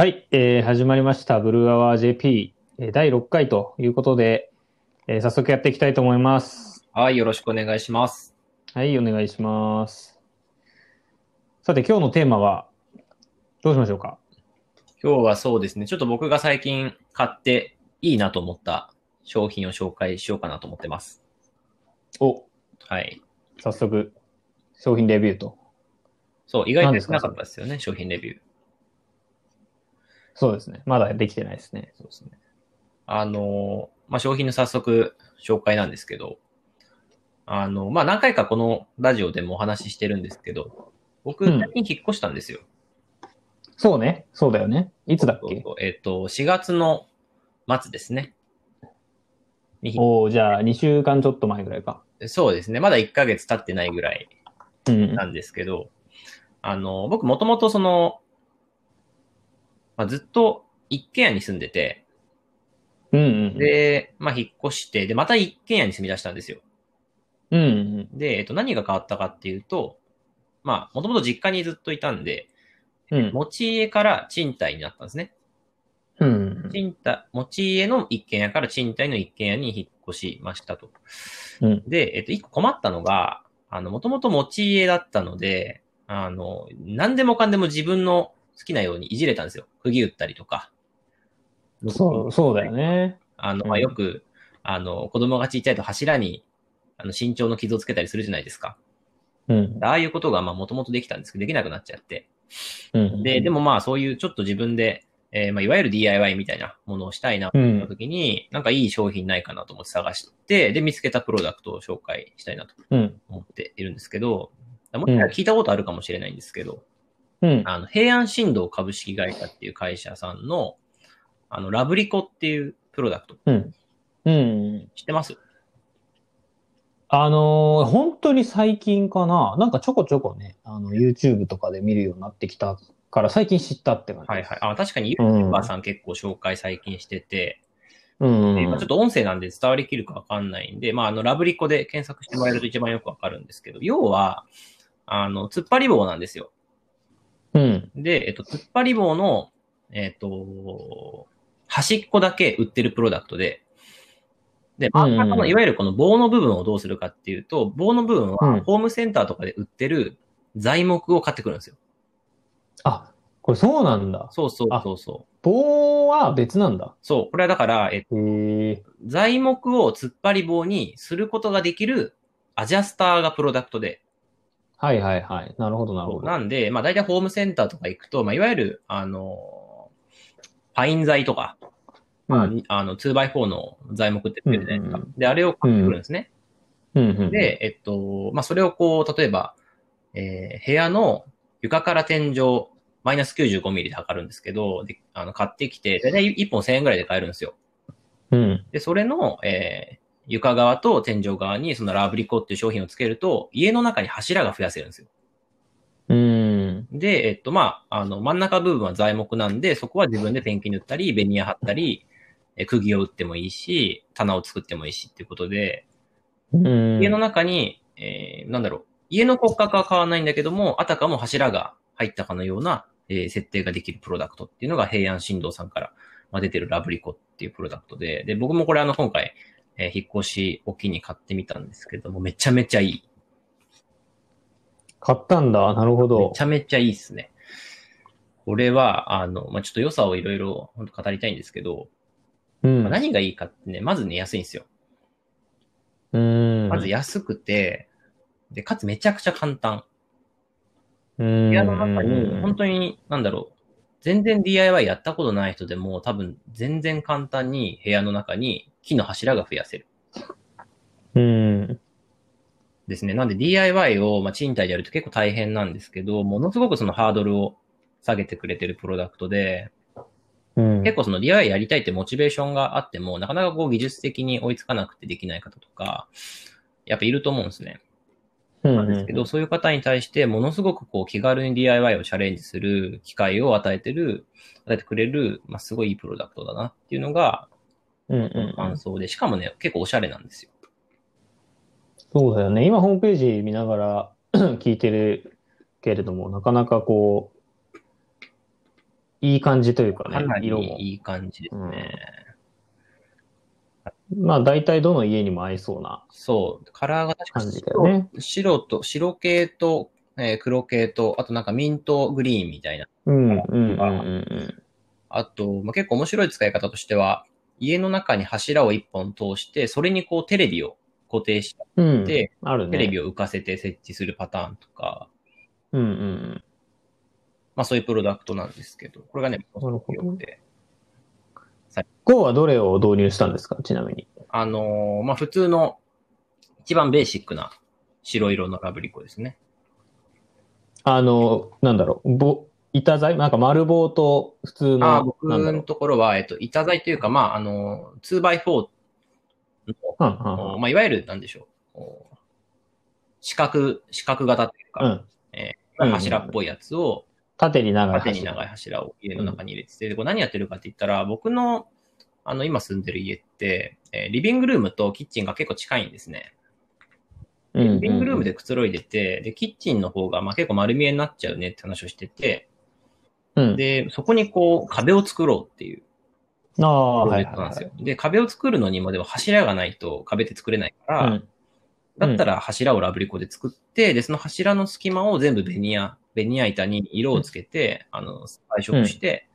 はい、えー始まりました。ブルーアワー JP、えー第6回ということで、えー早速やっていきたいと思います。はい、よろしくお願いします。はい、お願いします。さて、今日のテーマは、どうしましょうか？今日はそうですね、ちょっと僕が最近買っていいなと思った商品を紹介しようかなと思ってます。お、はい。早速、商品レビューと。そう、意外と少なかったですよね、商品レビュー。そうですね。まだできてないですね。そうですね。あの、まあ、商品の早速紹介なんですけど、あの、まあ、何回かこのラジオでもお話ししてるんですけど、僕、うん最近引っ越したんですよ。そうね。そうだよね。いつだっけ？えっ、と、4月の末ですね。におーじゃあ、2週間ちょっと前ぐらいか。そうですね。まだ1ヶ月経ってないぐらいうん。なんですけど、あの、僕もともとその、まあ、ずっと一軒家に住んでて、うんうん。で、まあ、引っ越して、で、また一軒家に住み出したんですよ。うんうん。で、えっと、何が変わったかっていうと、まあ、もともと実家にずっといたんで、うん。持ち家から賃貸になったんですね。うん。賃貸、持ち家の一軒家から賃貸の一軒家に引っ越しましたと。うん。で、えっと、一個困ったのが、あの、もともと持ち家だったので、あの、何でもかんでも自分の好きなようにいじれたんですよ。釘打ったりとか。そう、そうだよね。あの、うんまあ、よく、あの、子供がちっちゃいと柱に、あの、身長の傷をつけたりするじゃないですか。うん。ああいうことが、まあ、もともとできたんですけど、できなくなっちゃって。うん。で、でもまあ、そういうちょっと自分で、えーまあ、いわゆる DIY みたいなものをしたいな、とうん思った時に、なんかいい商品ないかなと思って探して、で、見つけたプロダクトを紹介したいなとうん。思っているんですけど、もしかしたら聞いたことあるかもしれないんですけど、うん。あの、平安振動株式会社っていう会社さんの、あの、ラブリコっていうプロダクト、うん。うん。知ってます？あのー本当に最近かな。なんかちょこちょこね、あの、YouTube とかで見るようになってきたから、最近知ったって感じ。はいはい。あ、確かにうん YouTuber さん結構紹介最近してて、うん。でまあちょっと音声なんで伝わりきるかわかんないんで、まあ、あの、ラブリコで検索してもらえると一番よくわかるんですけど、要は、あの、突っ張り棒なんですよ。うん。で、えっと、突っ張り棒の、えっと、端っこだけ売ってるプロダクトで、で、真ん中の、いわゆるこの棒の部分をどうするかっていうと、棒の部分うんは、ホームセンターとかで売ってる材木を買ってくるんですよ。あ、これそうなんだ。そうそうあそうそう。棒は別なんだ。そう。これはだから、えっと。材木を突っ張り棒にすることができるアジャスターがプロダクトで、はいはいはい。なるほどなるほど。なんで、まあ大体ホームセンターとか行くと、まあいわゆる、あの、パイン材とか、まあ、うん。あの、2x4 の材木って売ってるじゃないですか。うんうんで、あれを買ってくるんですね。うんうん。で、えっと、まあそれをこう、例えば、えー部屋の床から天井、マイナス95ミリで測るんですけど、で、あの、買ってきて、大体1本1000円ぐらいで買えるんですよ。うん。で、それの、えー床側と天井側にそのラブリコっていう商品をつけると、家の中に柱が増やせるんですよ。うん。で、えっと、まあ、あの、真ん中部分は材木なんで、そこは自分でペンキ塗ったり、ベニヤ貼ったり、え釘を打ってもいいし、棚を作ってもいいしっていうことで、うん。家の中に、えーなんだろう、家の骨格は変わらないんだけども、あたかも柱が入ったかのような、えー設定ができるプロダクトっていうのが平安振動さんから、まあ、出てるラブリコっていうプロダクトで、で、僕もこれあの、今回、えー引っ越しを機に買ってみたんですけども、めちゃめちゃいい。買ったんだ。なるほめどち。ゃめちゃいいっすね。これは、あの、まあ、ちょっと良さをいろいろ本当語りたいんですけど、うん。まあ何がいいかってね、まずね、安いんですよ。うん。まず安くて、で、かつめちゃくちゃ簡単。部部屋の中に、本当に、なんだろう、全然 DIY やったことない人でも、多分全然簡単に部屋の中に木の柱が増やせる。うん。ですね。なんで DIY を、まあ、賃貸でやると結構大変なんですけど、ものすごくそのハードルを下げてくれてるプロダクトで、うん。結構その DIY やりたいってモチベーションがあっても、なかなかこう技術的に追いつかなくてできない方とか、やっぱいると思うんですね。構なんですけど、そういう方に対して、ものすごくこう気軽に DIY をチャレンジする機会を与えてる、与えてくれる、まあ、すごいいいプロダクトだなっていうのが、うんうん感想で、しかもね、結構おしゃれなんですよ。そうだよね。今ホームページ見ながら 聞いてるけれども、なかなかこう、いい感じというかね色も。いい感じですね。まあ大体どの家にも合いそうなそう。カラーが確か感じだよね。白と、白系と、えー黒系と、あとなんかミントグリーンみたいな。うん、うん、うん、うんあと、まあ、結構面白い使い方としては、家の中に柱を一本通して、それにこうテレビを固定して、うん。ね。テレビを浮かせて設置するパターンとか、うん、うん。まあそういうプロダクトなんですけど、これがね、すごく良くて。GO はどれを導入したんですか？ちなみに。あのーまあ普通の一番ベーシックな白色のラブリコですね。あの、なんだろう、ぼ、板材？なんか丸棒と普通の、ああ、僕の。ところは、えっと、板材というか、まあ、あの、2x4 の、うん、うん、うんまあ、いわゆる、なんでしょう。四角、四角型というか、うん。えーうん柱っぽいやつを、縦に長い縦に長い柱を家の中に入れてて、でこれ何やってるかって言ったら、僕の、あの、今住んでる家って、えーリビングルームとキッチンが結構近いんですね。リビングルームでくつろいでて、で、キッチンの方が、まあ結構丸見えになっちゃうねって話をしてて、うん。で、そこにこう、壁を作ろうっていうああ、はいですよ。で、壁を作るのにもでも柱がないと壁って作れないから、い。うんだったら柱をラブリコで作って、で、その柱の隙間を全部ベニヤ、ベニヤ板に色をつけて、あの、配色して、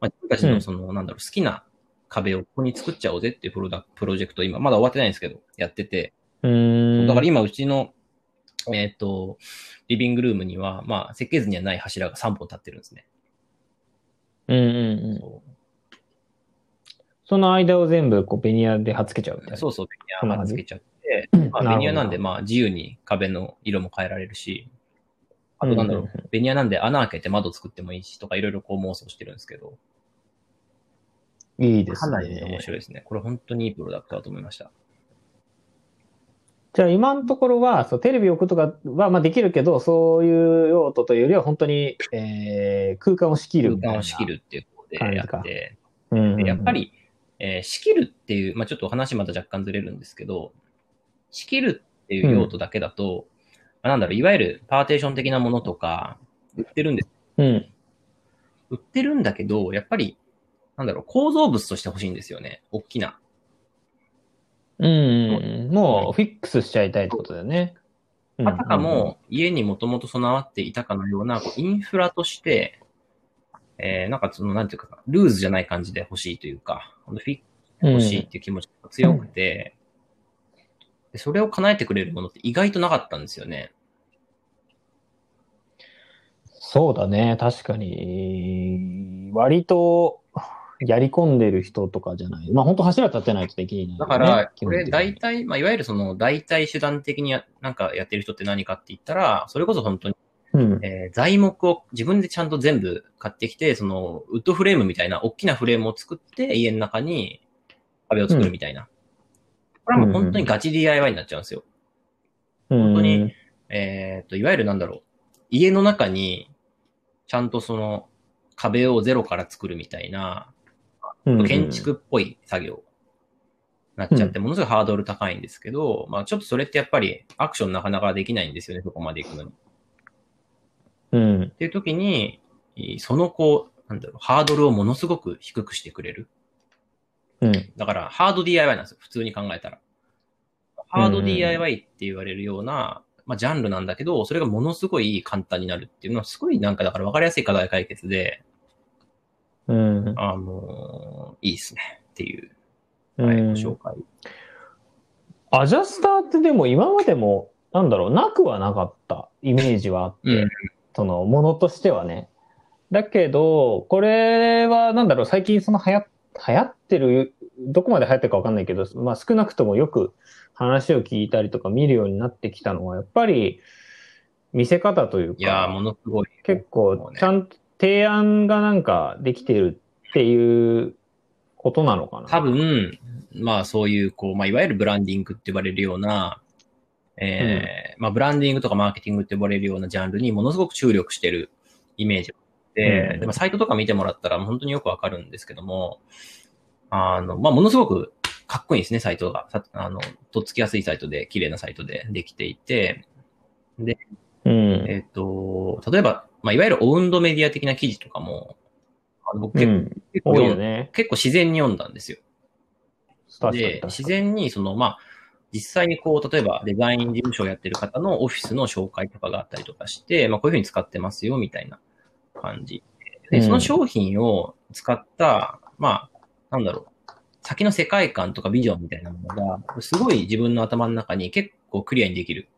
まあ、自分たちのその、なんだろう、好きな壁をここに作っちゃおうぜっていうプロダプロジェクトを今、まだ終わってないんですけど、やってて、うーん。だから今うちの、えっ、と、リビングルームには、まあ、設計図にはない柱が3本立ってるんですね。うんうんうん。そうその間を全部こうベニヤで貼っつけちゃうみたいな。そうそう、ベニヤ貼っつけちゃって、うんまあ、ベニヤなんで、まあ、自由に壁の色も変えられるし、あとなんだろう、ベニヤなんで穴開けて窓作ってもいいしとか、いろいろこう妄想してるんですけど、いいですかなりね面ね。白いですね。これ本当にいいプロダクトだと思いました。じゃあ今のところは、そうテレビ置くとかはまあできるけど、そういう用途というよりは本当に、えー、空間を仕切る。空間を仕切るっていうことでやって、うんやっぱり、えー仕切るっていう、まあちょっとお話また若干ずれるんですけど、仕切るっていう用途だけだと、まあなんだろう、いわゆるパーテーション的なものとか、売ってるんです。うん。売ってるんだけど、やっぱり、なんだろう、構造物として欲しいんですよね。大きな。うんうんうん。もうフィックスしちゃいたいってことだよね。うんあたかも、家にもともと備わっていたかのような、こうインフラとして、えー、なんかその、なんていうか、ルーズじゃない感じで欲しいというか、フィックス欲しいっていう気持ちが強くて、でそれを叶えてくれるものって意外となかったんですよね。そうだね。確かに、割とやり込んでる人とかじゃない。まあ本当柱立てないとできない、ね。だから、これ大体、まあ、いわゆるその代替手段的にやなんかやってる人って何かって言ったら、それこそ本当に、うん。えー材木を自分でちゃんと全部買ってきて、その、ウッドフレームみたいな大きなフレームを作って、家の中に壁を作るみたいな。これはもう本当にガチ DIY になっちゃうんですよ。本当に、えっ、と、いわゆるなんだろう。家の中に、ちゃんとその、壁をゼロから作るみたいな、建築っぽい作業なっちゃって、ものすごいハードル高いんですけど、まあちょっとそれってやっぱりアクションなかなかできないんですよね、そこまで行くのに。っうん。ていう時に、そのこう、なんだろう、ハードルをものすごく低くしてくれる。うん。だから、ハード DIY なんですよ、普通に考えたら。ハード DIY って言われるような、まあ、ジャンルなんだけど、それがものすごい簡単になるっていうのは、すごいなんかだから分かりやすい課題解決で、うん。あのいいですね、っていう、はい、うんご紹介。アジャスターってでも今までも、なんだろう、なくはなかったイメージはあって、うんそのものとしてはね。だけど、これはなんだろう、最近その流行流行ってる、どこまで流行ってるかわかんないけど、まあ少なくともよく話を聞いたりとか見るようになってきたのは、やっぱり見せ方というか、いやー、ものすごい。結構ちゃんと提案がなんかできてるっていうことなのかな。多分、まあそういう、こう、まあいわゆるブランディングって呼ばれるような、えーまあブランディングとかマーケティングって呼ばれるようなジャンルにものすごく注力してるイメージで、うんでもサイトとか見てもらったら本当によくわかるんですけども、あの、まあものすごくかっこいいですね、サイトが。さあの、とっつきやすいサイトで、綺麗なサイトでできていて、うん。えっ、と、例えば、まあいわゆるオウンドメディア的な記事とかも、あの僕結構,、うん。結構ね。結構自然に読んだんですよ。で、自然にその、まあ、実際にこう、例えばデザイン事務所をやってる方のオフィスの紹介とかがあったりとかして、まあこういうふうに使ってますよ、みたいな感じ。で、うんその商品を使った、まあ、なんだろう、先の世界観とかビジョンみたいなものが、すごい自分の頭の中に結構クリアにできる。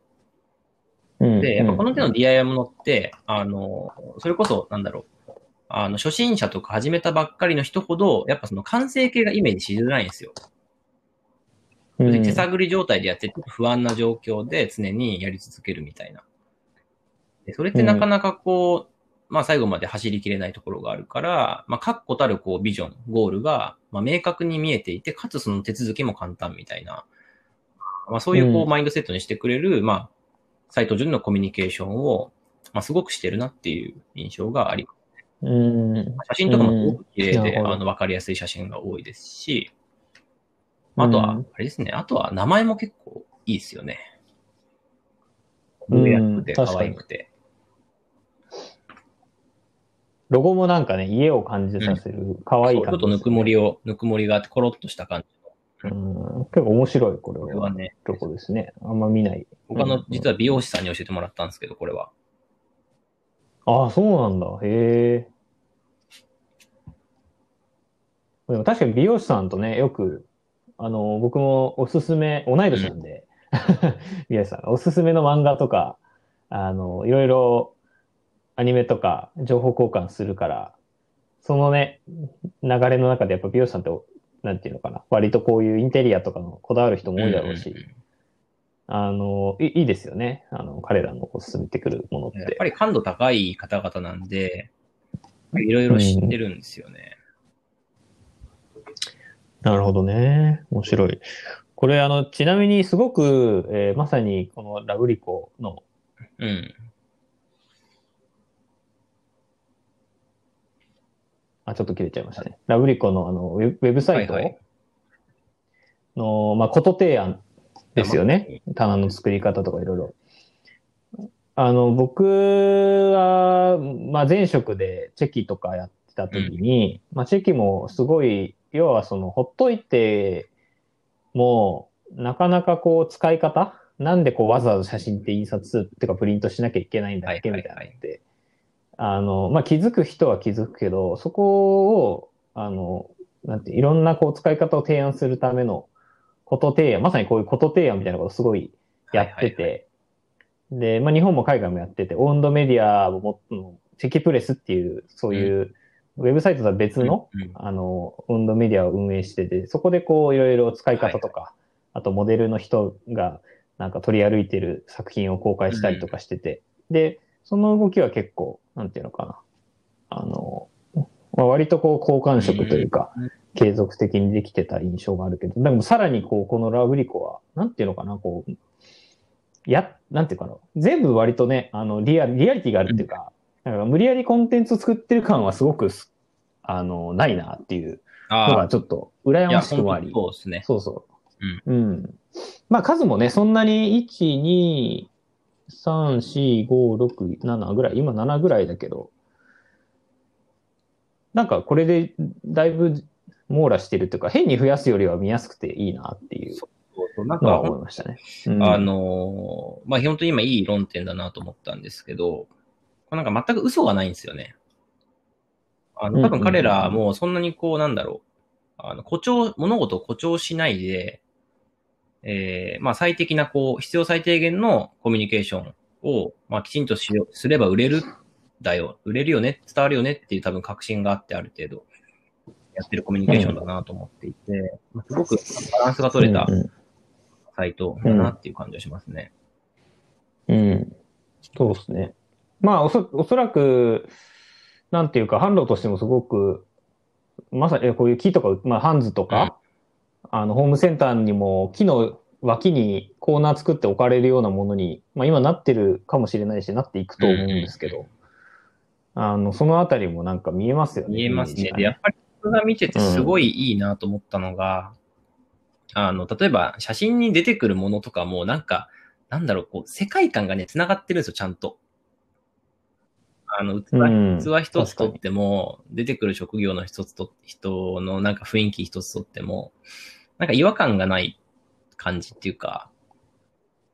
うんで、やっぱこの手のうん DIY ものって、あの、それこそ、なんだろう、あの、初心者とか始めたばっかりの人ほど、やっぱその完成形がイメージしづらいんですよ。うん手探り状態でやってて不安な状況で常にやり続けるみたいな。でそれってなかなかこう、まあ最後まで走りきれないところがあるから、まあ確固たるこうビジョン、ゴールが、まあ明確に見えていて、かつその手続きも簡単みたいな。まあそういうこううんマインドセットにしてくれる、まあ、サイト上でのコミュニケーションを、まあすごくしてるなっていう印象があります。うん。写真とかもすごく綺麗で、うんあの、わかりやすい写真が多いですし、あとは、うんあれですね、あとは名前も結構いいですよね。うん可愛くて。ロゴもなんかね、家を感じさせる、可愛いそうちょ感じ、っとぬくもりを、ぬくもりがあって、コロッとした感じうん。結構面白い、これこれはね、ロゴですね。あんま見ない。他のうん、実は美容師さんに教えてもらったんですけど、これは。ああ、そうなんだ。へえ。でも確かに美容師さんとね、よく、あの、僕もおすすめ、同い年なんで、美容師さん、おすすめの漫画とか、あの、いろいろアニメとか情報交換するから、そのね、流れの中でやっぱ美容師さんって、なんていうのかな、割とこういうインテリアとかのこだわる人も多いだろうし、んんんあの、いいいですよね。あの、彼らのこう進めてくるものって。やっぱり感度高い方々なんで、いろいろ知ってるんですよね。なるほどね。面白い。これ、あの、ちなみにすごく、えーまさにこのラブリコの、うん。あ、ちょっと切れちゃいましたね。ラブリコのあのウェブサイトはいはい。の、まあ、こと提案ですよね。棚の作り方とかいろいろ。あの、僕は、まあ、前職でチェキとかやってた時に、まあ、チェキもすごい、要はその、ほっといても、なかなかこう、使い方？なんでこう、わざわざ写真って印刷っていうかプリントしなきゃいけないんだっけ？みはいはいはい。たいなのって、あの、まあ、気づく人は気づくけど、そこを、あの、なんて、いろんなこう、使い方を提案するためのこと提案、まさにこういうこと提案みたいなことをすごいやってて、はいはいはい。で、まあ、日本も海外もやってて、オンドメディアをもっチェキプレスっていう、そういう、ウェブサイトとは別の、うんうん。あの、オンドメディアを運営してて、そこでこう、いろいろ使い方とか、あとモデルの人が、なんか取り歩いてる作品を公開したりとかしてて、で、その動きは結構、なんていうのかな。あの、まあ、割とこう、好感触というか、うん継続的にできてた印象があるけど、でもさらにこう、このラブリコは、なんていうのかな、こう、や、なんていうかな、全部割とね、あの、リアリ、リアリティがあるっていうか、なんか無理やりコンテンツを作ってる感はすごくす、あの、ないなっていうのあがちょっと羨ましくもあり。そうですね。そうそう。うん。まあ数もね、そんなに1、2、3、4、5、6、7ぐらい、今7ぐらいだけど、なんかこれでだいぶ網羅してるっていうか、変に増やすよりは見やすくていいなっていう。そうそう。なんのはか、思いましたね。うん。あ、のーまあ、本当に今いい論点だなと思ったんですけど、なんか全く嘘がないんですよね。あの、多分彼らもそんなにこう、なんだろう、あの、誇張、物事を誇張しないで、えー、まあ、最適な、こう、必要最低限のコミュニケーションを、まあ、きちんとしよう、すれば売れるだよ、売れるよね、伝わるよねっていう多分確信があってある程度、やってるコミュニケーションだなと思っていて、まあすごくバランスが取れたうんサイトだなっていう感じがしますね。うん。うんそうですね。まあおそ、おそらく、なんていうか、販路としてもすごく、まさにこういう木とか、まあ、ハンズとか、あの、ホームセンターにも木の脇にコーナー作って置かれるようなものに、まあ今なってるかもしれないし、なっていくと思うんですけど、あの、そのあたりもなんか見えますよね。見えますね。で、やっぱり僕が見ててすごいいいなと思ったのが、あの、例えば写真に出てくるものとかもなんか、なんだろう、こう、世界観がね、繋がってるんですよ、ちゃんと。あの、うん器、器一つとっても、出てくる職業の一つと、人のなんか雰囲気一つとっても、なんか違和感がない感じっていうか、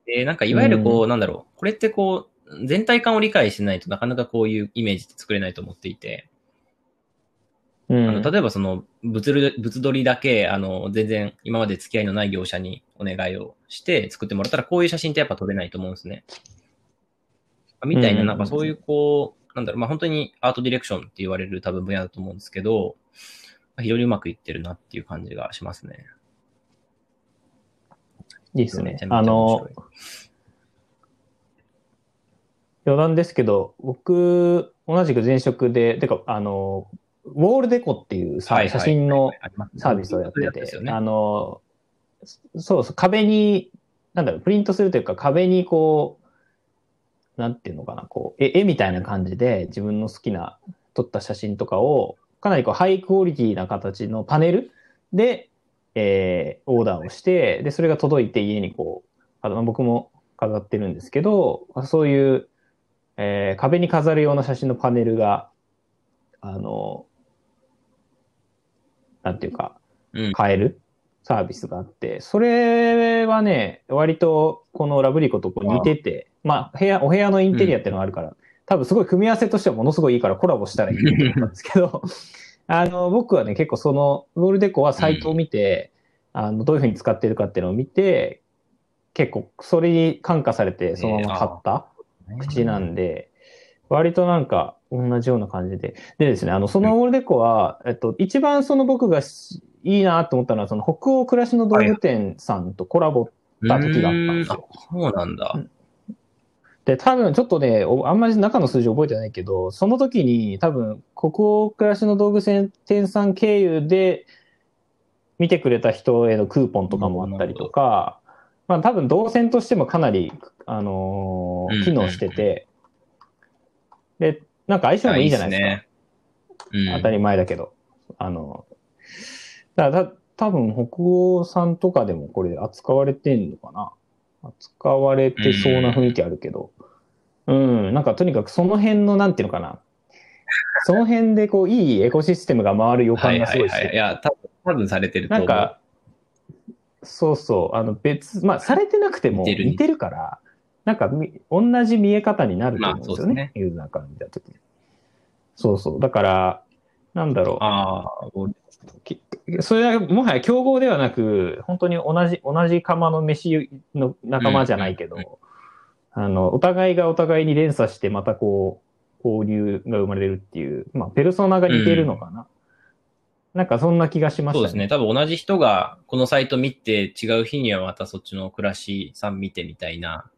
で、なんかいわゆるこう、なんだろう、これってこう、全体感を理解しないとなかなかこういうイメージって作れないと思っていて、うん。あの例えばその物る、物撮りだけ、あの、全然今まで付き合いのない業者にお願いをして作ってもらったら、こういう写真ってやっぱ撮れないと思うんですね。みたいな、うんなんかそういうこう、なんだろう、まあ本当にアートディレクションって言われる多分分野だと思うんですけど、非常にうまくいってるなっていう感じがしますね。いいですね。あの余談ですけど、僕、同じく前職で、てか、あの、ウォールデコっていうさ、写真のサービスをやってて。あの、そうそう、壁に、なんだろう、プリントするというか、壁にこう、なんていうのかな、こう、絵絵みたいな感じで自分の好きな撮った写真とかを、かなりこう、ハイクオリティな形のパネルで、えーオーダーをして、で、それが届いて家にこう、あの僕も飾ってるんですけど、そういう、えー壁に飾るような写真のパネルが、あの、なんていうか、うん。買えるサービスがあって、それはね、割とこのラブリコとこう似てて、まあ、部屋、お部屋のインテリアっていうのがあるから、多分すごい組み合わせとしてはものすごいいいからコラボしたらいいと思ったんですけど、あの、僕はね、結構その、ウォールデコはサイトを見て、あの、どういうふうに使ってるかっていうのを見て、結構それに感化されてそのまま買った口なんで、割となんか同じような感じで。でですね、あの、そのウォールデコは、えっと、一番その僕がしいいなと思ったのは、その北欧暮らしの道具店さんとコラボった時があったんですよ。そうなんだ。で、多分ちょっとね、おあんまり中の数字覚えてないけど、その時に多分、国欧暮らしの道具店さん経由で見てくれた人へのクーポンとかもあったりとか、まあ多分動線としてもかなり、あのーうん機能してて、で、なんか相性もいいじゃないですか。ね。うん。当たり前だけど。あの、だからた多分北欧さんとかでもこれ扱われてんのかな扱われてそうな雰囲気あるけど。うん、なんかとにかくその辺の、なんていうのかな。その辺でこう、いいエコシステムが回る予感はいがすごいしててはいはい。いや、多分多分されてると思う。なんか、そうそう、あの別、まあ、されてなくても似てるから、なんかみ同じ見え方になると思うんですよね。まあユーザーから見たときに。そうそう。だから、なんだろう。ああ、それはもはや競合ではなく、本当に同じ、同じ釜の飯の仲間じゃないけど、あの、お互いがお互いに連鎖してまたこう、交流が生まれるっていう、まあ、ペルソナが似てるのかな。なんかそんな気がしましたね。そうですね。多分同じ人がこのサイト見て違う日にはまたそっちの暮らしさん見てみたいな。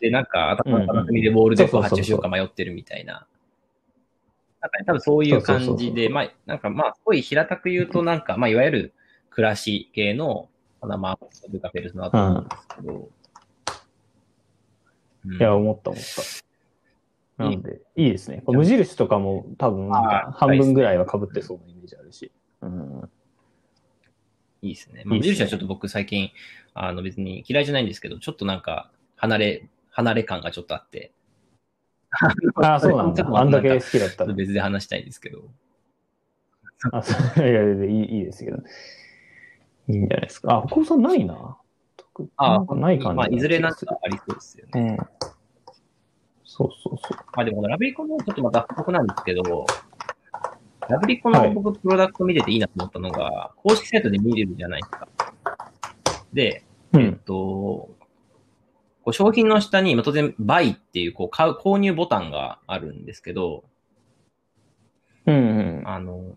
で、なんか頭の片隅でボールデコ発注しようか迷ってるみたいな。なんかね、多分そういう感じで、まあ、なんかまあ、すごい平たく言うとなんか、まあ、いわゆる暮らし系の、まあ、まあ、というかペルソナだと思うんですけど。うんいや、思った思った。なんで、いいですね。無印とかも多分なんかあー半分ぐらいは被ってそうなイメージあるし。うん。いいですね。無印はちょっと僕最近、あの別に嫌いじゃないんですけど、ちょっとなんか、離れ、離れ感がちょっとあって。ああ、そうなんだ。あんだけ好きだった別で話したいんですけど。あそういやいやいい、いいですけど。いいんじゃないですか。あ、北尾さんないな。特あなんかない感じまあ、いずれなんか。かありそうですよね。うん。そうそうそう。まあでも、ラブリコのちょっとまた補足なんですけど、ラブリコの僕、プロダクト見てていいなと思ったのが、公式サイトで見れるじゃないですか。で、えっうん。と、こう商品の下に、まあ当然、バイっていう、こう、買う、購入ボタンがあるんですけど、うんうん。あの、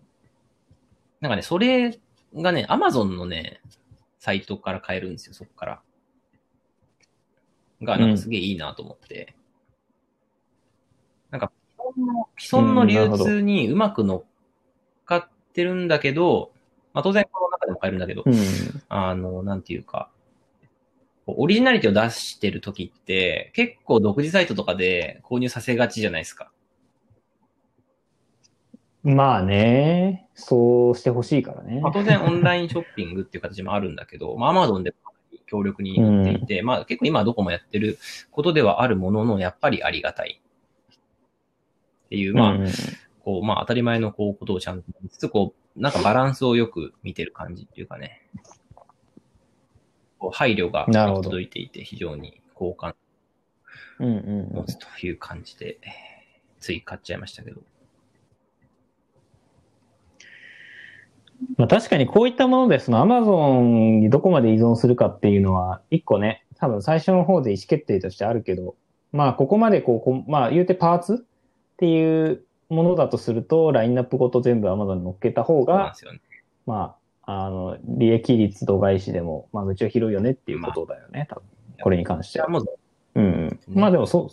なんかね、それがね、アマゾンのね、サイトから買えるんですよ、そこから。が、なんかすげえいいなと思って。なんか、既存の、既存の流通にうまく乗っかってるんだけど、まあ当然この中でも買えるんだけど、うん。あの、なんていうか、オリジナリティを出してる時って、結構独自サイトとかで購入させがちじゃないですか。まあね、そうしてほしいからねまあ、。当然オンラインショッピングっていう形もあるんだけど、まあ、アマゾンで強力になっていて、まあ、結構今はどこもやってることではあるものの、やっぱりありがたい。っていう、まあ、うんこう、まあ当たり前のこうことをちゃんと見つつ、こう、なんかバランスをよく見てる感じっていうかね。こう配慮が届いていて、非常に好感うんうん持つという感じで、つい買っちゃいましたけど。まあ確かにこういったもので、その Amazon にどこまで依存するかっていうのは、一個ね、多分最初の方で意思決定としてあるけど、まあここまでこうこう、まあ言うてパーツっていうものだとすると、ラインナップごと全部 Amazon に乗っけた方がね。まあ、あの、利益率度外視でも、まあ、うちは広いよねっていうことだよね、多分。これに関しては。う、うんうん。まあでもそ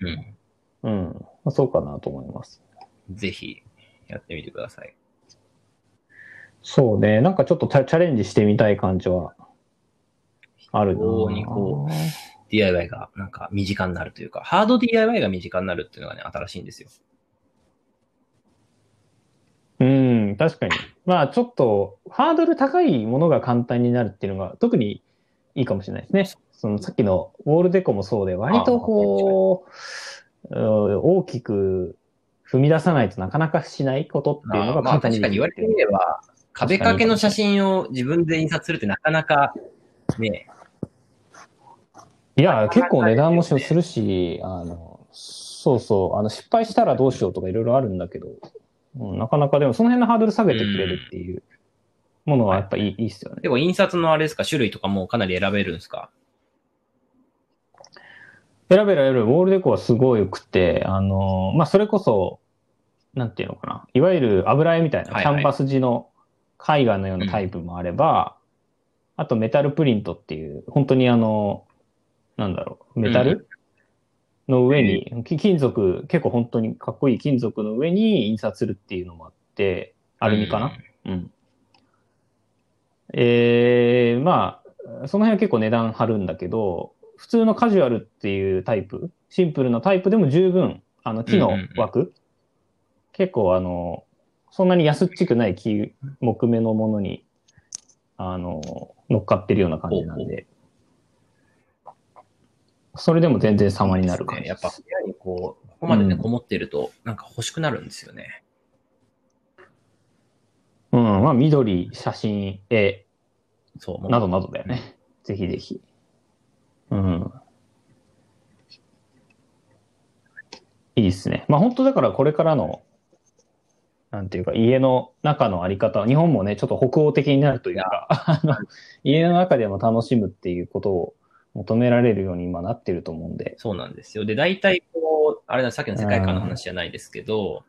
う、うん。うん。まあ、そうかなと思います。ぜひ、やってみてください。そうね。なんかちょっとチャチャレンジしてみたい感じはあるな非常にこ DIY がなんか身近になるというか、ハード DIY が身近になるっていうのがね、新しいんですよ。うん、確かに。まあちょっと、ハードル高いものが簡単になるっていうのが特にいいかもしれないですね。そのさっきのウォールデコもそうで、割とこう、うん大きく踏み出さないとなかなかしないことっていうのがまあ簡単に確かに言われてみれば、壁掛けの写真を自分で印刷するってなかなか、ね、いや、結構値段もするし、あの、そうそう、あの、失敗したらどうしようとかいろいろあるんだけど、うん、なかなかでもその辺のハードル下げてくれるっていうものはやっぱいい,、いいっすよね。でも印刷のあれですか、種類とかもかなり選べるんですか？選べる選べる、ウォールデコはすごい良くて、あの、まあ、それこそ、なんていうのかな、いわゆる油絵みたいな、キャンバス地の絵画のようなタイプもあれば、あとメタルプリントっていう、本当にあの、なんだろう、メタル、の上に、き金属、結構本当にかっこいい金属の上に印刷するっていうのもあって、アルミかな、うん。えー、まあ、その辺は結構値段張るんだけど、普通のカジュアルっていうタイプ、シンプルなタイプでも十分、あの、木の枠、結構あの、そんなに安っちくない木、木目のものに、あの、乗っかってるような感じなんで、それでも全然様になる感じね。やっぱ部屋にこう、ここまでね、うんこもってると、なんか欲しくなるんですよね。うん、まあ、緑、写真、絵、そう。などなどだよね。ぜひぜひ。うん。いいですね。まあ本当だからこれからの、なんていうか、家の中のあり方、日本もね、ちょっと北欧的になるというか、あの家の中でも楽しむっていうことを求められるように今なってると思うんで。そうなんですよ。で、大体こう、あれだ、さっきの世界観の話じゃないですけど、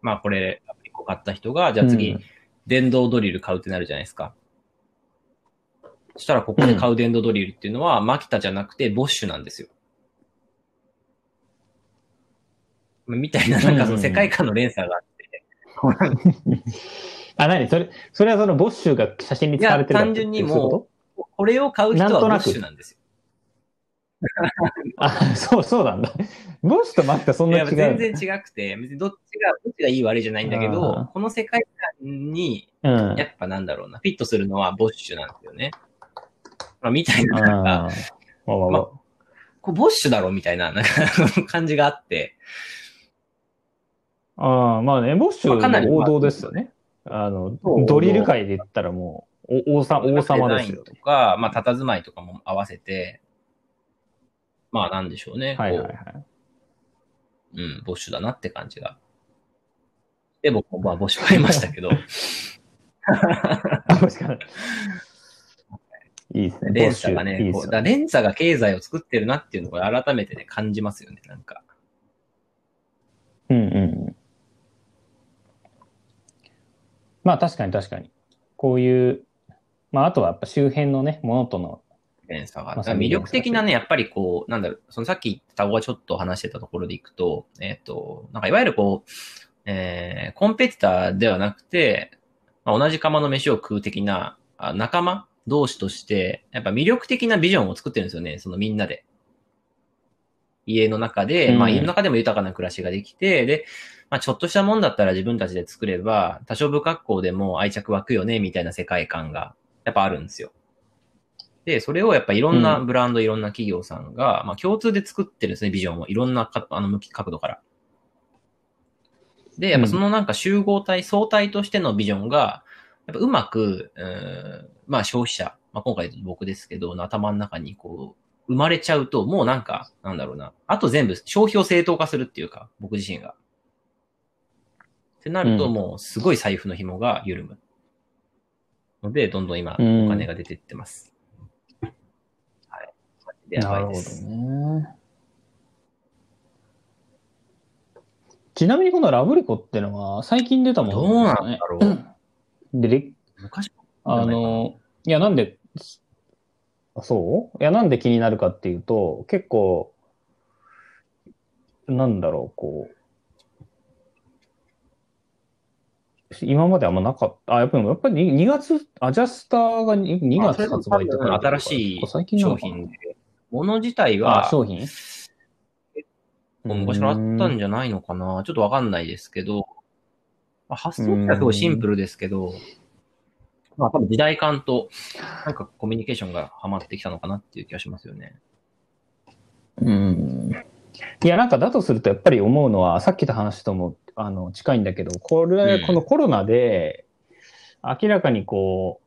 まあこれ、一個買った人が、じゃあ次、うん電動ドリル買うってなるじゃないですか。そしたらここで買う電動ドリルっていうのは、マキタじゃなくて、ボッシュなんですよ。みたいな、なんかその世界観の連鎖があって、あ、何それ、それはそのボッシュが写真に使われてる単純にもうここれを買う人はボッシュなんですよ。と あ、そう、そうなんだ。ボッシュとマキタそんな違う。全然違くて、別にどっちが、どっちがいい悪いじゃないんだけあどー、この世界観に、うん。やっぱなんだろうな、フィットするのはボッシュなんですよね。まあ、みたいな、なんか、まあこれボッシュだろみたいな、なんか 感じがあって、ああ、まあね、ボッシュの王道ですよね。あのドリル界で言ったらもう、お王様、王様ですよと。か、まあ、佇まいとかも合わせて、まあ、なんでしょうね。はいはいはい。こううん、ボッシュだなって感じが。で、僕もまあ、ボッシュ買いましたけど、あ、もしかない。いいですね。連鎖がね、いいですよこうだ連鎖が経済を作ってるなっていうのを改めてね、感じますよね、なんか。うんうんうん。まあ確かに確かに。こういう、まああとはやっぱ周辺のね、ものとの、連鎖が。魅力的なね、やっぱりこう、なんだろう、そのさっき言った単語がちょっと話してたところでいくと、えっ、と、なんかいわゆるこう、えー、コンペティターではなくて、まあ、同じ釜の飯を食う的なあ仲間同士として、やっぱ魅力的なビジョンを作ってるんですよね、そのみんなで。家の中で、うんまあ家の中でも豊かな暮らしができて、で、まあちょっとしたもんだったら自分たちで作れば、多少不格好でも愛着湧くよね、みたいな世界観がやっぱあるんですよ。で、それをやっぱいろんなブランド、いろんな企業さんが、まあ共通で作ってるんですね、ビジョンを。いろんなかあの向き角度から。で、やっぱそのなんか集合体、相対としてのビジョンが、やっぱうまく、うんまあ消費者、まあ今回僕ですけど、の頭の中にこう、生まれちゃうと、もうなんか、なんだろうな。あと全部消費を正当化するっていうか、僕自身が。ってなると、うんもうすごい財布の紐が緩む。ので、どんどん今、うんお金が出てってます。はい。マジでやばいです。ね。ちなみにこのラブリコってのは最近出たものどうなんだろう。で、れ昔あの、いや、なんで、あそう？いや、なんで気になるかっていうと、結構、なんだろう、こう、今まであんまなかった。あ、やっぱり、やっぱり2月、アジャスターが 2, 2月発売って書いてあるから新しい商品で、物自体あ、は、商品昔からあったんじゃないのかな。ちょっとわかんないですけど、まあ発想ってはすごいシンプルですけど、まあ多分時代感と、なんかコミュニケーションがはまってきたのかなっていう気がしますよね。うん。いや、なんかだとすると、やっぱり思うのは、さっきの話とも、あの、近いんだけど、これ、うんこのコロナで、明らかにこう、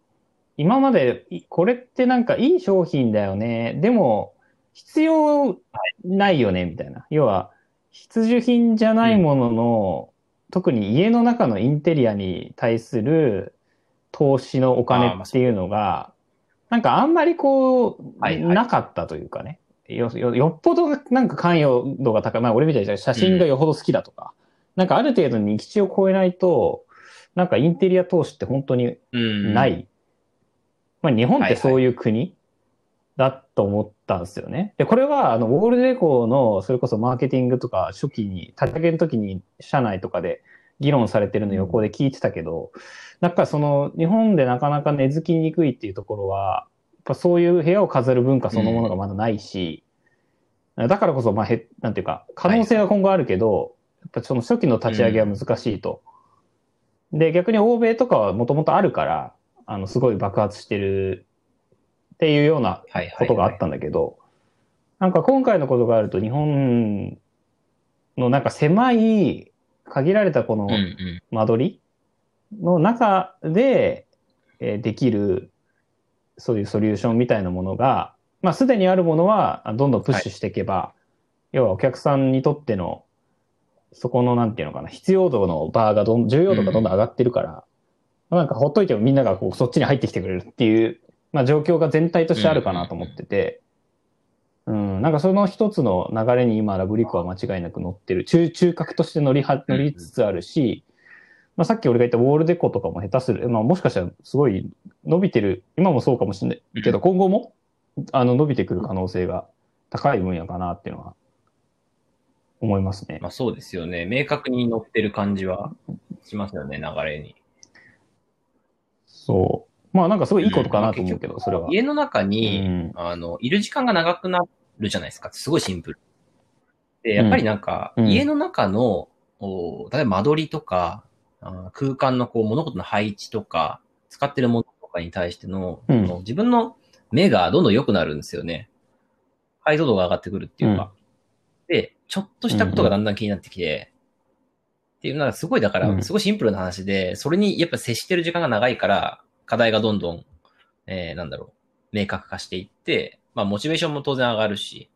今まで、いこれってなんかいい商品だよね。でも、必要ないよね、みたいな。要は、必需品じゃないものの、特に家の中のインテリアに対する投資のお金っていうのが、なんかあんまりこう、はいはいなかったというかね。よ、よ、よっぽどなんか関与度が高い。まあ俺みたいに写真がよほど好きだとか、なんかある程度に基地を超えないと、なんかインテリア投資って本当にうん。ない。まあ日本ってそういう国だと思ったんですよね。で、これはあの、ウォールデコの、それこそマーケティングとか初期に、立ち上げの時に社内とかで議論されてるの横で聞いてたけど、なんかその日本でなかなか根付きにくいっていうところは、ぱそういう部屋を飾る文化そのものがまだないし、だからこそ、まあ、へ、なんていうか、可能性は今後あるけど、やっぱその初期の立ち上げは難しいと。で、逆に欧米とかはもともとあるから、あの、すごい爆発してるっていうようなはいはいはいことがあったんだけど、なんか今回のことがあると日本のなんか狭い限られたこのうんうん。間取りの中で、えーできるそういうソリューションみたいなものが、まあすでにあるものはあどんどんプッシュしていけば、要はお客さんにとってのそこのなんていうのかな、必要度のバーがどん、重要度がどんどん上がってるから、なんかほっといてもみんながこうそっちに入ってきてくれるっていう、まあ状況が全体としてあるかなと思ってて、うん、なんかその一つの流れに今ラブリックは間違いなく乗ってる。中、中核として乗りは、乗りつつあるし、まあさっき俺が言ったウォールデコとかも下手する。まあもしかしたらすごい伸びてる、今もそうかもしれないけど、今後もあの伸びてくる可能性が高い分野かなっていうのは思いますね。まあそうですよね。明確に乗ってる感じはしますよね、流れに。そう。まあなんかすごいいいことかなと思うけど、んそれは。家の中に、うんあの、いる時間が長くなるじゃないですか。すごいシンプル。で、やっぱりなんか、うん家の中の、お例えば間取りとか、あー空間のこう物事の配置とか、使ってるものとかに対しての、うん。自分の目がどんどん良くなるんですよね。解像度が上がってくるっていうか。で、ちょっとしたことがだんだん気になってきて、っていうのはすごいだから、うん。すごいシンプルな話で、それにやっぱ接してる時間が長いから、課題がどんどん、えー、なんだろう、明確化していって、まあ、モチベーションも当然上がるし、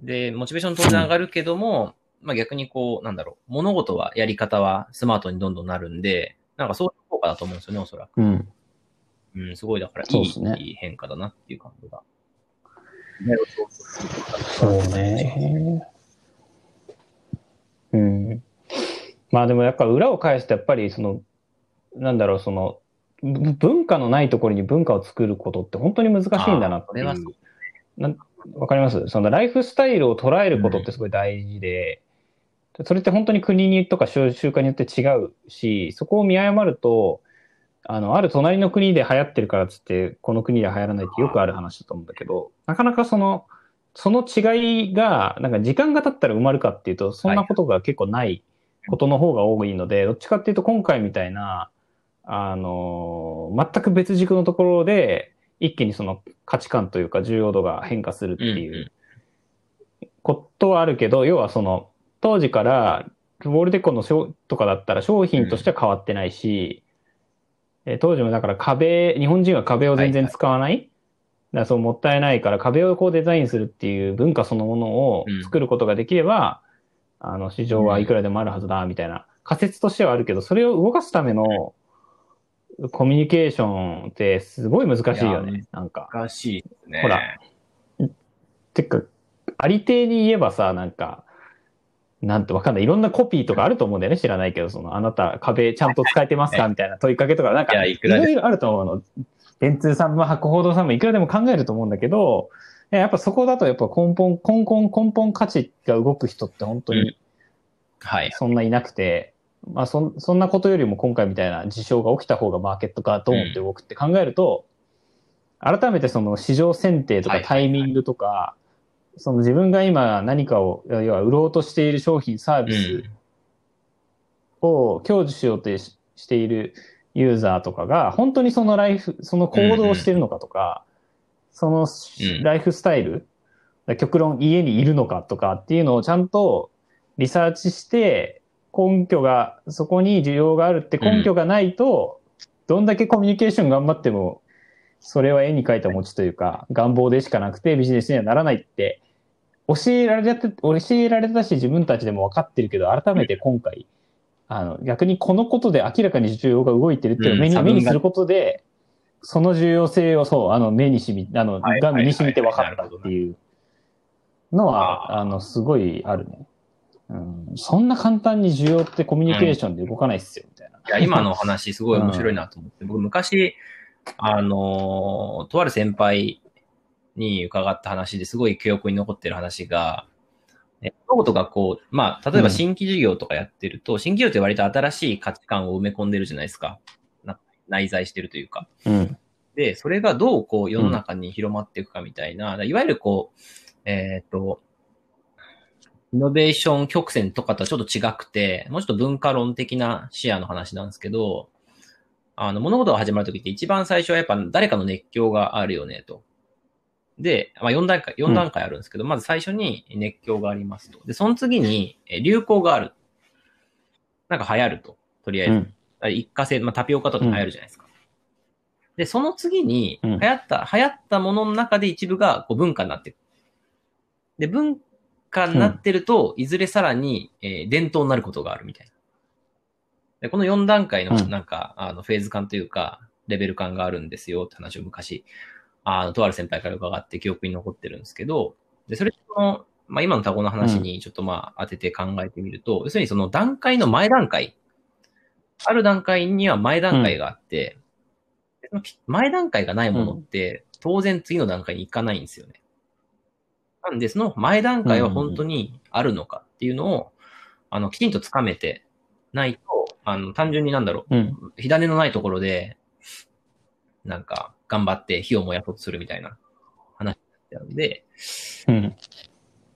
で、モチベーション当然上がるけども、まあ逆にこう、なんだろう、物事は、やり方はスマートにどんどんなるんで、なんかそういう効果だと思うんですよね、おそらく。うん。うん、すごいだからいい、そうですねいい変化だなっていう感じが。そうね。うん。まあでもやっぱ裏を返すとやっぱりその、なんだろう、その、ぶ文化のないところに文化を作ることって本当に難しいんだなっていうわかります？そのライフスタイルを捉えることってすごい大事で、それって本当に国にとか習習慣によって違うし、そこを見誤ると、あの、ある隣の国で流行ってるからっつって、この国では流行らないってよくある話だと思うんだけど、なかなかその、その違いが、なんか時間が経ったら埋まるかっていうと、そんなことが結構ないことの方が多いので、どっちかっていうと今回みたいな、あの、全く別軸のところで、一気にその価値観というか重要度が変化するっていうことはあるけど、要はその、当時からウォールデコの商とかだったら商品としては変わってないし、えー当時もだから壁、日本人は壁を全然使わない、だからそうもったいないから壁をこうデザインするっていう文化そのものを作ることができれば、あの市場はいくらでもあるはずだみたいな仮説としてはあるけど、それを動かすためのコミュニケーションってすごい難しいよいね。なんか。難しいね。ほらてか、ありていに言えばさ、なんか、なんてわかんない。いろんなコピーとかあると思うんだよね。知らないけど、その、あなた壁ちゃんと使えてますか？みたいな問いかけとか、なんか、いろいろあると思うの。電通さんも博報堂さんもいくらでも考えると思うんだけど、やっぱそこだとやっぱ根本、根本、根本価値が動く人って本当にはい。そんないなくて、まあそん、そんなことよりも今回みたいな事象が起きた方がマーケットがドーンって動くって考えると、改めてその市場選定とかはいはいはいタイミングとか、その自分が今何かを、要は売ろうとしている商品、サーうビスん。を享受しようとししているユーザーとかが、本当にそのライフ、その行動をしているのかとか、そのうんライフスタイル、極論家にいるのかとかっていうのをちゃんとリサーチして、根拠が、そこに需要があるって根拠がないと、どんだけコミュニケーション頑張っても、それは絵に描いた餅というか、願望でしかなくてビジネスにはならないって、教えられて、教えられたし自分たちでも分かってるけど、改めて今回、あの、逆にこのことで明らかに需要が動いてるっていうのを目に,、うん目にすることで、その重要性をそう、あの、目にしみ、あの、はいが身に染みて分かったっていうのは、あの、すごいあるね。うん、そんな簡単に需要ってコミュニケーションで動かないっすよ、みたいな。いや、今の話すごい面白いなと思って、僕昔、あのーとある先輩に伺った話ですごい記憶に残ってる話が、え物事がこう、まあ、例えば新規事業とかやってると、新規事業って割と新しい価値観を埋め込んでるじゃないですか。な内在してるというか。うん。で、それがどうこう世の中に広まっていくかみたいな、いわゆるこう、えっ、と、イノベーション曲線とかとはちょっと違くて、もうちょっと文化論的な視野の話なんですけど、あの、物事が始まるときって一番最初はやっぱ誰かの熱狂があるよね、と。で、まあ4段階、4段階あるんですけど、まず最初に熱狂がありますと。で、その次にえ流行がある。なんか流行ると。とりあえず。うん。あ一過性、まあ、タピオカとか流行るじゃないですか。で、その次に、うん流行った、流行ったものの中で一部がこう文化になっていく。で、文化になってると、いずれさらに、えー伝統になることがあるみたいな。で、この4段階のうんなんか、あの、フェーズ感というか、レベル感があるんですよって話を昔、あの、とある先輩から伺って記憶に残ってるんですけど、で、それその、まあ、今のタゴの話にちょっとまあ当てて考えてみると、要するにその段階の前段階、ある段階には前段階があって、でその前段階がないものって、当然次の段階に行かないんですよね。なんで、その前段階は本当にあるのかっていうのを、あの、きちんとつかめてないと、あの、単純になんだろう、うん。火種のないところで、なんか、頑張って火を燃やそうとするみたいな話なので、うん。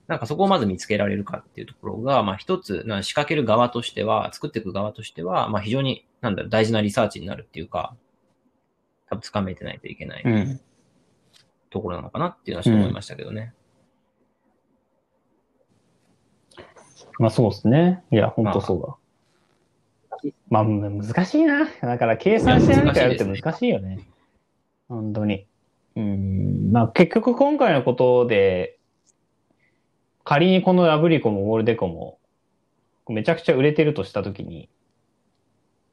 なんかそこをまず見つけられるかっていうところが、まあ一つ、な仕掛ける側としては、作っていく側としては、まあ非常に、なんだろう、大事なリサーチになるっていうか、多分つかめてないといけないうん。ところなのかなっていうのはちょっと思いましたけどね。まあそうですね。いや、本当そうだ。まあ、難しいな。だから計算して何かやるって難しいよね。本当に。うん。まあ結局今回のことで、仮にこのラブリコもウォールデコも、めちゃくちゃ売れてるとしたときに、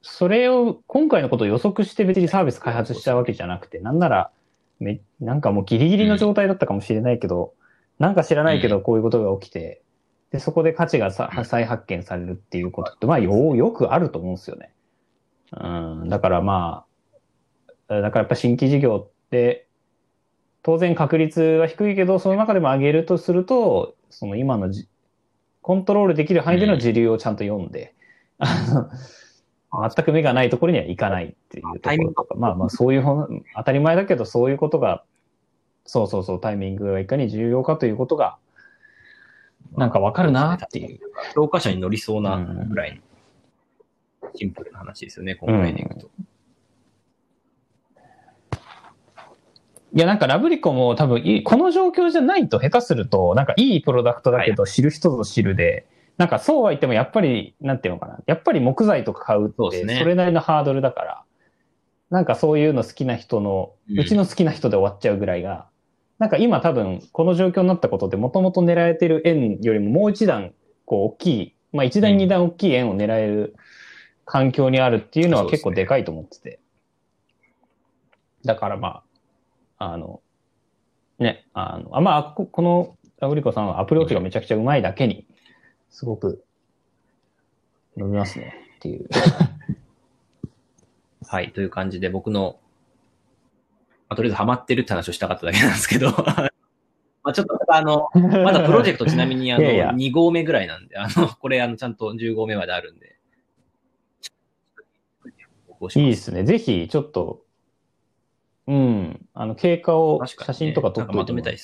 それを、今回のことを予測して別にサービス開発したわけじゃなくて、なんなら、め、なんかもうギリギリの状態だったかもしれないけど、なんか知らないけどこういうことが起きて、で、そこで価値がさ再発見されるっていうことって、まあ、よ、よくあると思うんですよね。うん、だからまあ、だからやっぱ新規事業って、当然確率は低いけど、その中でも上げるとすると、その今のじコントロールできる範囲での時流をちゃんと読んで、あの全く目がないところには行かないっていうところとか、まあまあそういう当たり前だけどそういうことが、そうそうそう、タイミングがいかに重要かということが、なんかわかるなっていう。教科書に乗りそうなぐらいのシンプルな話ですよね、今回でいくと。いや、なんかラブリコも多分いい、この状況じゃないと下手すると、なんかいいプロダクトだけど知る人ぞ知るで、なんかそうは言ってもやっぱり、なんていうのかな。やっぱり木材とか買うって、それなりのハードルだから、なんかそういうの好きな人の、うちの好きな人で終わっちゃうぐらいが、なんか今多分この状況になったことでもともと狙えてる円よりももう一段、こう大きい、まあ一段うん二段大きい円を狙える環境にあるっていうのは結構でかいと思ってて。だからまあ、あの、ね、あの、あまあ、ここのラブリコさんはアプローチがめちゃくちゃうまいだけに、すごく伸びますねっていう。はい。という感じで僕の、まあ、とりあえずハマってるって話をしたかっただけなんですけど、まあちょっと、あの、まだプロジェクトちなみにあの、いやいや2号目ぐらいなんで、あの、これあの、ちゃんと10号目まであるんで。いいですね。ぜひ、ちょっと、うん、あの、経過を写真とか撮ってもらなんかまとめたい。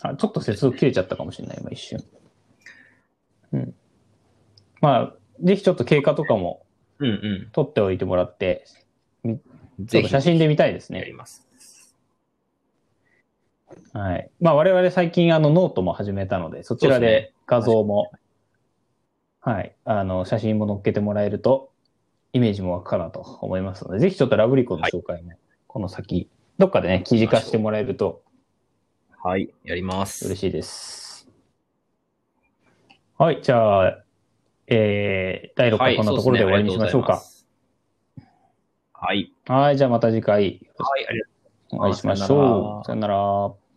あ、ちょっと接続切れちゃったかもしれない、今一瞬。うん。まあ、ぜひちょっと経過とかもうんうん。撮っておいてもらって、ちょっぜひと写真で見たいですね。やります。はい。まあ我々最近あのノートも始めたので、そちらで画像も、はい、あの写真も載っけてもらえると、イメージも湧くかなと思いますので、ぜひちょっとラブリコの紹介も、この先、どっかでね、記事化してもらえるとはい。やります。嬉しいです。はい、じゃあ、えー、第6回こんなところで終わりにしましょうか。はい。はい、じゃあまた次回、はい、ありがとうお会いしましょう。らさよなら。